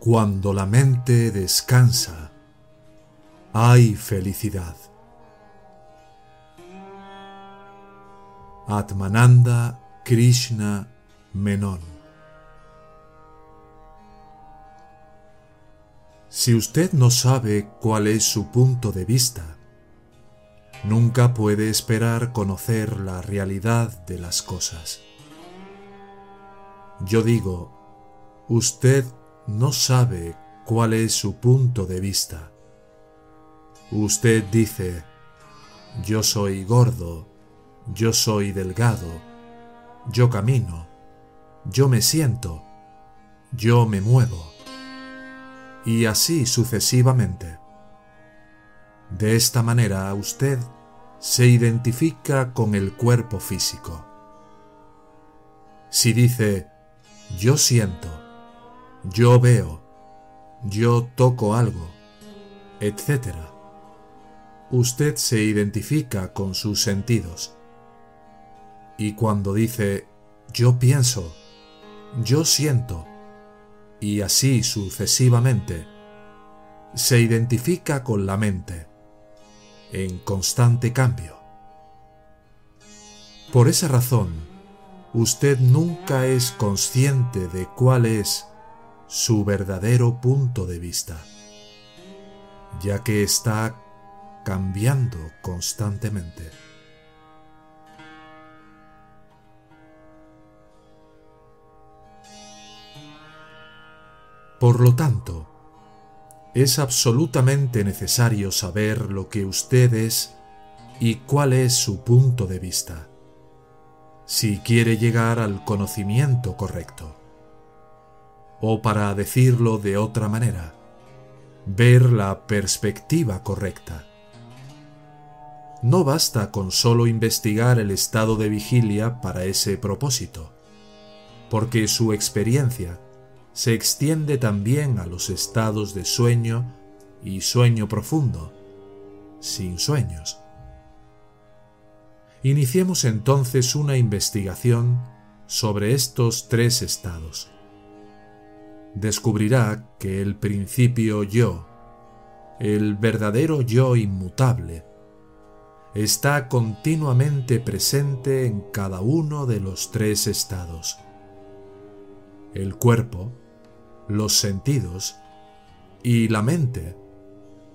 Cuando la mente descansa, hay felicidad. Atmananda Krishna Menon Si usted no sabe cuál es su punto de vista, nunca puede esperar conocer la realidad de las cosas. Yo digo, usted no sabe cuál es su punto de vista. Usted dice, yo soy gordo, yo soy delgado, yo camino, yo me siento, yo me muevo, y así sucesivamente. De esta manera usted se identifica con el cuerpo físico. Si dice, yo siento, yo veo, yo toco algo, etc. Usted se identifica con sus sentidos. Y cuando dice yo pienso, yo siento, y así sucesivamente, se identifica con la mente, en constante cambio. Por esa razón, usted nunca es consciente de cuál es su verdadero punto de vista, ya que está cambiando constantemente. Por lo tanto, es absolutamente necesario saber lo que usted es y cuál es su punto de vista, si quiere llegar al conocimiento correcto o para decirlo de otra manera, ver la perspectiva correcta. No basta con solo investigar el estado de vigilia para ese propósito, porque su experiencia se extiende también a los estados de sueño y sueño profundo, sin sueños. Iniciemos entonces una investigación sobre estos tres estados descubrirá que el principio yo, el verdadero yo inmutable, está continuamente presente en cada uno de los tres estados. El cuerpo, los sentidos y la mente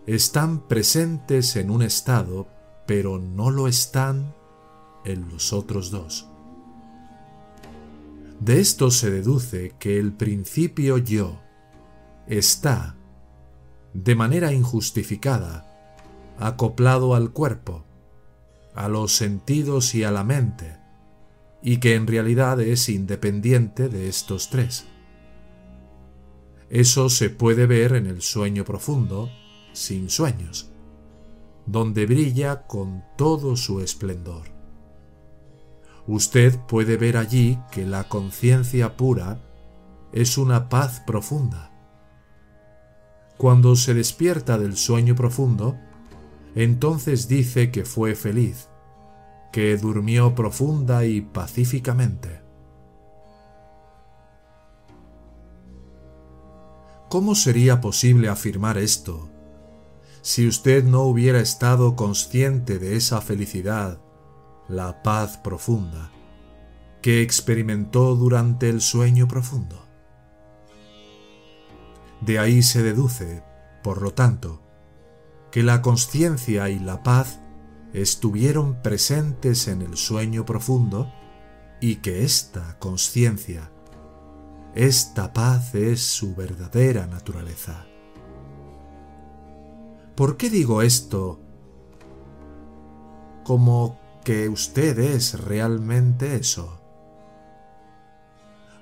están presentes en un estado, pero no lo están en los otros dos. De esto se deduce que el principio yo está, de manera injustificada, acoplado al cuerpo, a los sentidos y a la mente, y que en realidad es independiente de estos tres. Eso se puede ver en el sueño profundo, sin sueños, donde brilla con todo su esplendor usted puede ver allí que la conciencia pura es una paz profunda. Cuando se despierta del sueño profundo, entonces dice que fue feliz, que durmió profunda y pacíficamente. ¿Cómo sería posible afirmar esto si usted no hubiera estado consciente de esa felicidad la paz profunda que experimentó durante el sueño profundo. De ahí se deduce, por lo tanto, que la conciencia y la paz estuvieron presentes en el sueño profundo y que esta conciencia, esta paz es su verdadera naturaleza. ¿Por qué digo esto como que usted es realmente eso.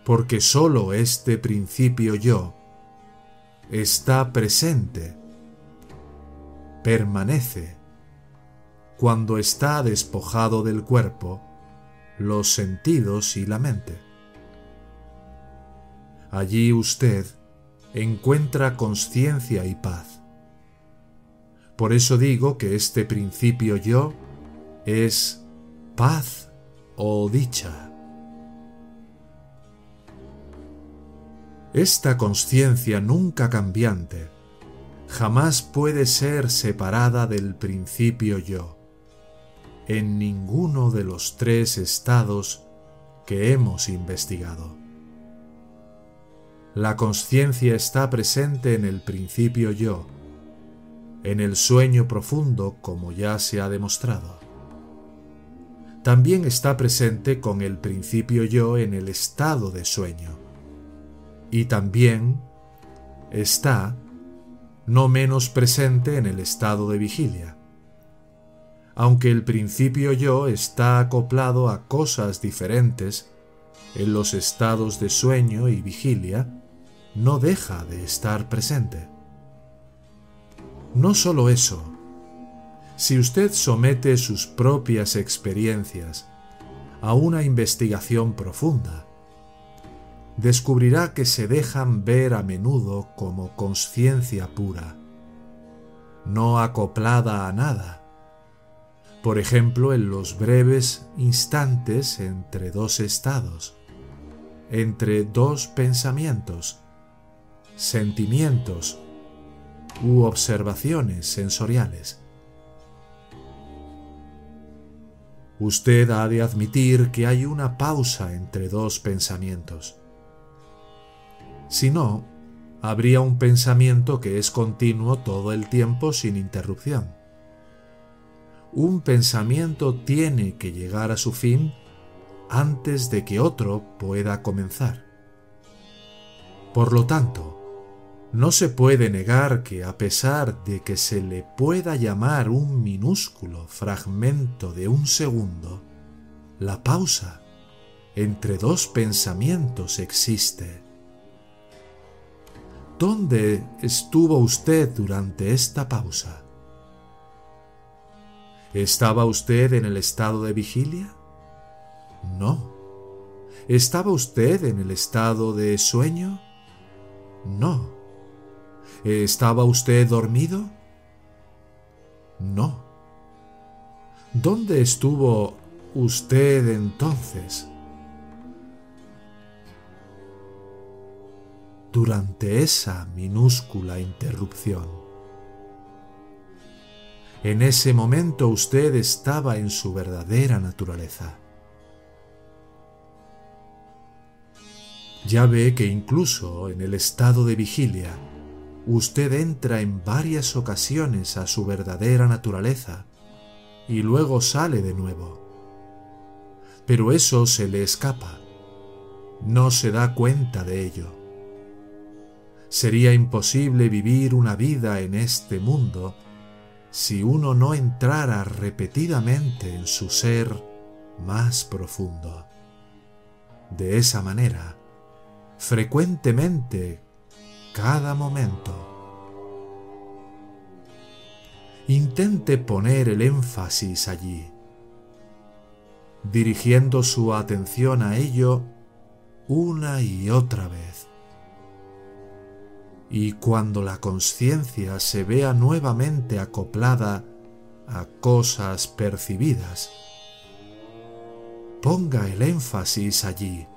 porque sólo este principio yo está presente, permanece, cuando está despojado del cuerpo, los sentidos y la mente. Allí usted encuentra conciencia y paz. Por eso digo que este principio yo es paz o dicha. Esta conciencia nunca cambiante jamás puede ser separada del principio yo, en ninguno de los tres estados que hemos investigado. La conciencia está presente en el principio yo, en el sueño profundo como ya se ha demostrado. También está presente con el principio yo en el estado de sueño. Y también está no menos presente en el estado de vigilia. Aunque el principio yo está acoplado a cosas diferentes en los estados de sueño y vigilia, no deja de estar presente. No solo eso, si usted somete sus propias experiencias a una investigación profunda, descubrirá que se dejan ver a menudo como conciencia pura, no acoplada a nada. Por ejemplo, en los breves instantes entre dos estados, entre dos pensamientos, sentimientos u observaciones sensoriales. Usted ha de admitir que hay una pausa entre dos pensamientos. Si no, habría un pensamiento que es continuo todo el tiempo sin interrupción. Un pensamiento tiene que llegar a su fin antes de que otro pueda comenzar. Por lo tanto, no se puede negar que a pesar de que se le pueda llamar un minúsculo fragmento de un segundo, la pausa entre dos pensamientos existe. ¿Dónde estuvo usted durante esta pausa? ¿Estaba usted en el estado de vigilia? No. ¿Estaba usted en el estado de sueño? No. ¿Estaba usted dormido? No. ¿Dónde estuvo usted entonces? Durante esa minúscula interrupción. En ese momento usted estaba en su verdadera naturaleza. Ya ve que incluso en el estado de vigilia, usted entra en varias ocasiones a su verdadera naturaleza y luego sale de nuevo. Pero eso se le escapa. No se da cuenta de ello. Sería imposible vivir una vida en este mundo si uno no entrara repetidamente en su ser más profundo. De esa manera, frecuentemente cada momento. Intente poner el énfasis allí, dirigiendo su atención a ello una y otra vez. Y cuando la conciencia se vea nuevamente acoplada a cosas percibidas, ponga el énfasis allí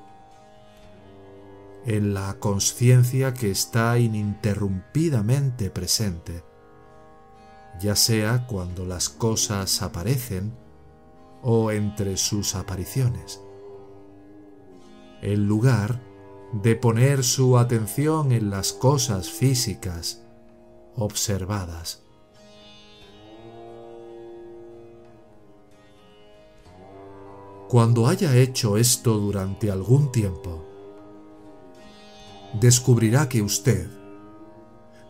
en la conciencia que está ininterrumpidamente presente, ya sea cuando las cosas aparecen o entre sus apariciones. En lugar de poner su atención en las cosas físicas observadas. Cuando haya hecho esto durante algún tiempo, descubrirá que usted,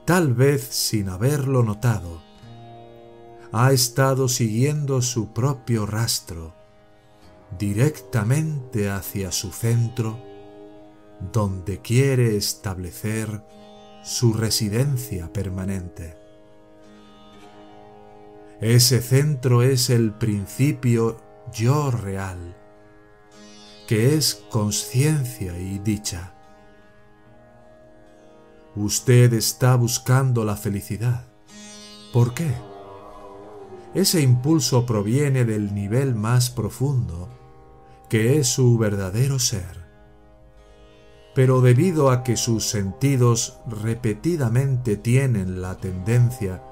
tal vez sin haberlo notado, ha estado siguiendo su propio rastro directamente hacia su centro donde quiere establecer su residencia permanente. Ese centro es el principio yo real, que es conciencia y dicha. Usted está buscando la felicidad. ¿Por qué? Ese impulso proviene del nivel más profundo, que es su verdadero ser. Pero debido a que sus sentidos repetidamente tienen la tendencia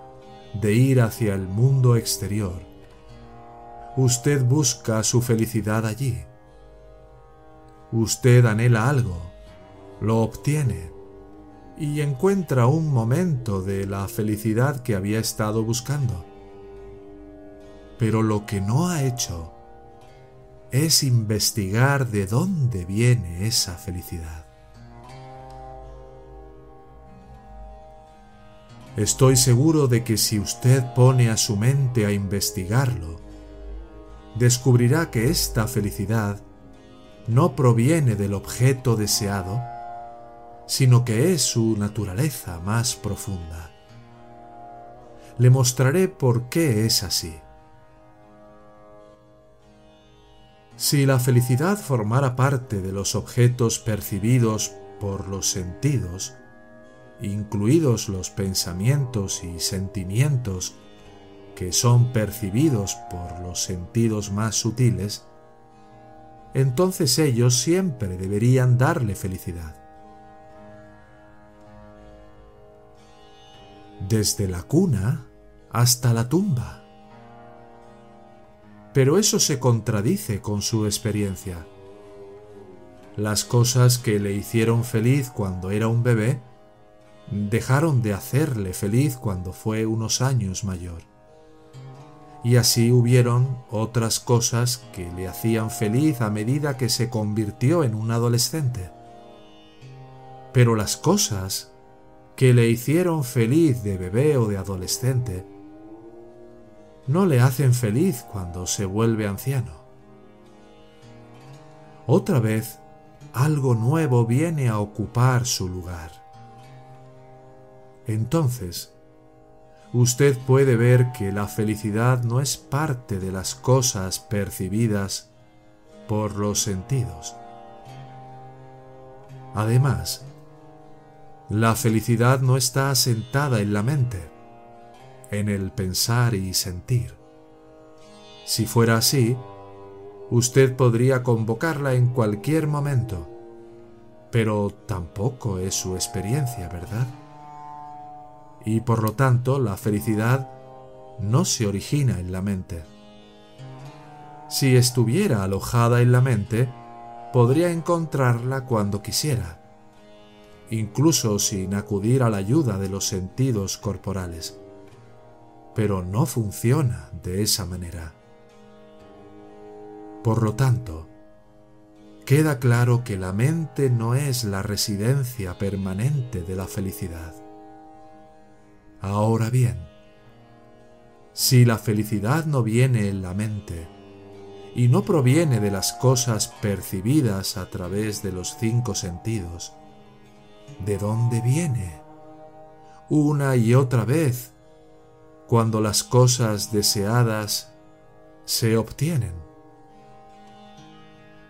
de ir hacia el mundo exterior, usted busca su felicidad allí. Usted anhela algo, lo obtiene y encuentra un momento de la felicidad que había estado buscando. Pero lo que no ha hecho es investigar de dónde viene esa felicidad. Estoy seguro de que si usted pone a su mente a investigarlo, descubrirá que esta felicidad no proviene del objeto deseado, sino que es su naturaleza más profunda. Le mostraré por qué es así. Si la felicidad formara parte de los objetos percibidos por los sentidos, incluidos los pensamientos y sentimientos que son percibidos por los sentidos más sutiles, entonces ellos siempre deberían darle felicidad. Desde la cuna hasta la tumba pero eso se contradice con su experiencia. Las cosas que le hicieron feliz cuando era un bebé dejaron de hacerle feliz cuando fue unos años mayor. Y así hubieron otras cosas que le hacían feliz a medida que se convirtió en un adolescente. Pero las cosas que le hicieron feliz de bebé o de adolescente no le hacen feliz cuando se vuelve anciano. Otra vez, algo nuevo viene a ocupar su lugar. Entonces, usted puede ver que la felicidad no es parte de las cosas percibidas por los sentidos. Además, la felicidad no está asentada en la mente en el pensar y sentir. Si fuera así, usted podría convocarla en cualquier momento, pero tampoco es su experiencia, ¿verdad? Y por lo tanto la felicidad no se origina en la mente. Si estuviera alojada en la mente, podría encontrarla cuando quisiera, incluso sin acudir a la ayuda de los sentidos corporales pero no funciona de esa manera. Por lo tanto, queda claro que la mente no es la residencia permanente de la felicidad. Ahora bien, si la felicidad no viene en la mente y no proviene de las cosas percibidas a través de los cinco sentidos, ¿de dónde viene? Una y otra vez cuando las cosas deseadas se obtienen.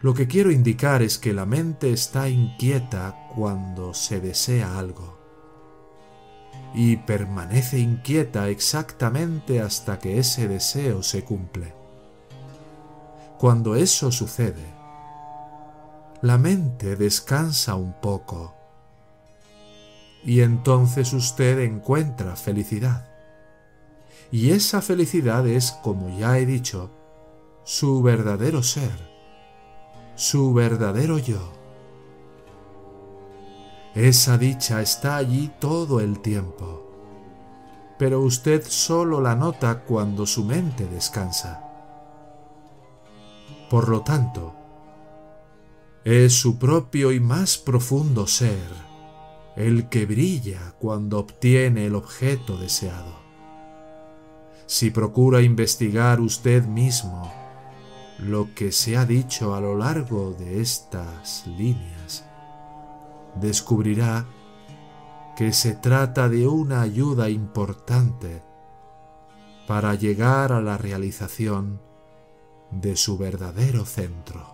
Lo que quiero indicar es que la mente está inquieta cuando se desea algo y permanece inquieta exactamente hasta que ese deseo se cumple. Cuando eso sucede, la mente descansa un poco y entonces usted encuentra felicidad. Y esa felicidad es, como ya he dicho, su verdadero ser, su verdadero yo. Esa dicha está allí todo el tiempo, pero usted solo la nota cuando su mente descansa. Por lo tanto, es su propio y más profundo ser el que brilla cuando obtiene el objeto deseado si procura investigar usted mismo lo que se ha dicho a lo largo de estas líneas, descubrirá que se trata de una ayuda importante para llegar a la realización de su verdadero centro.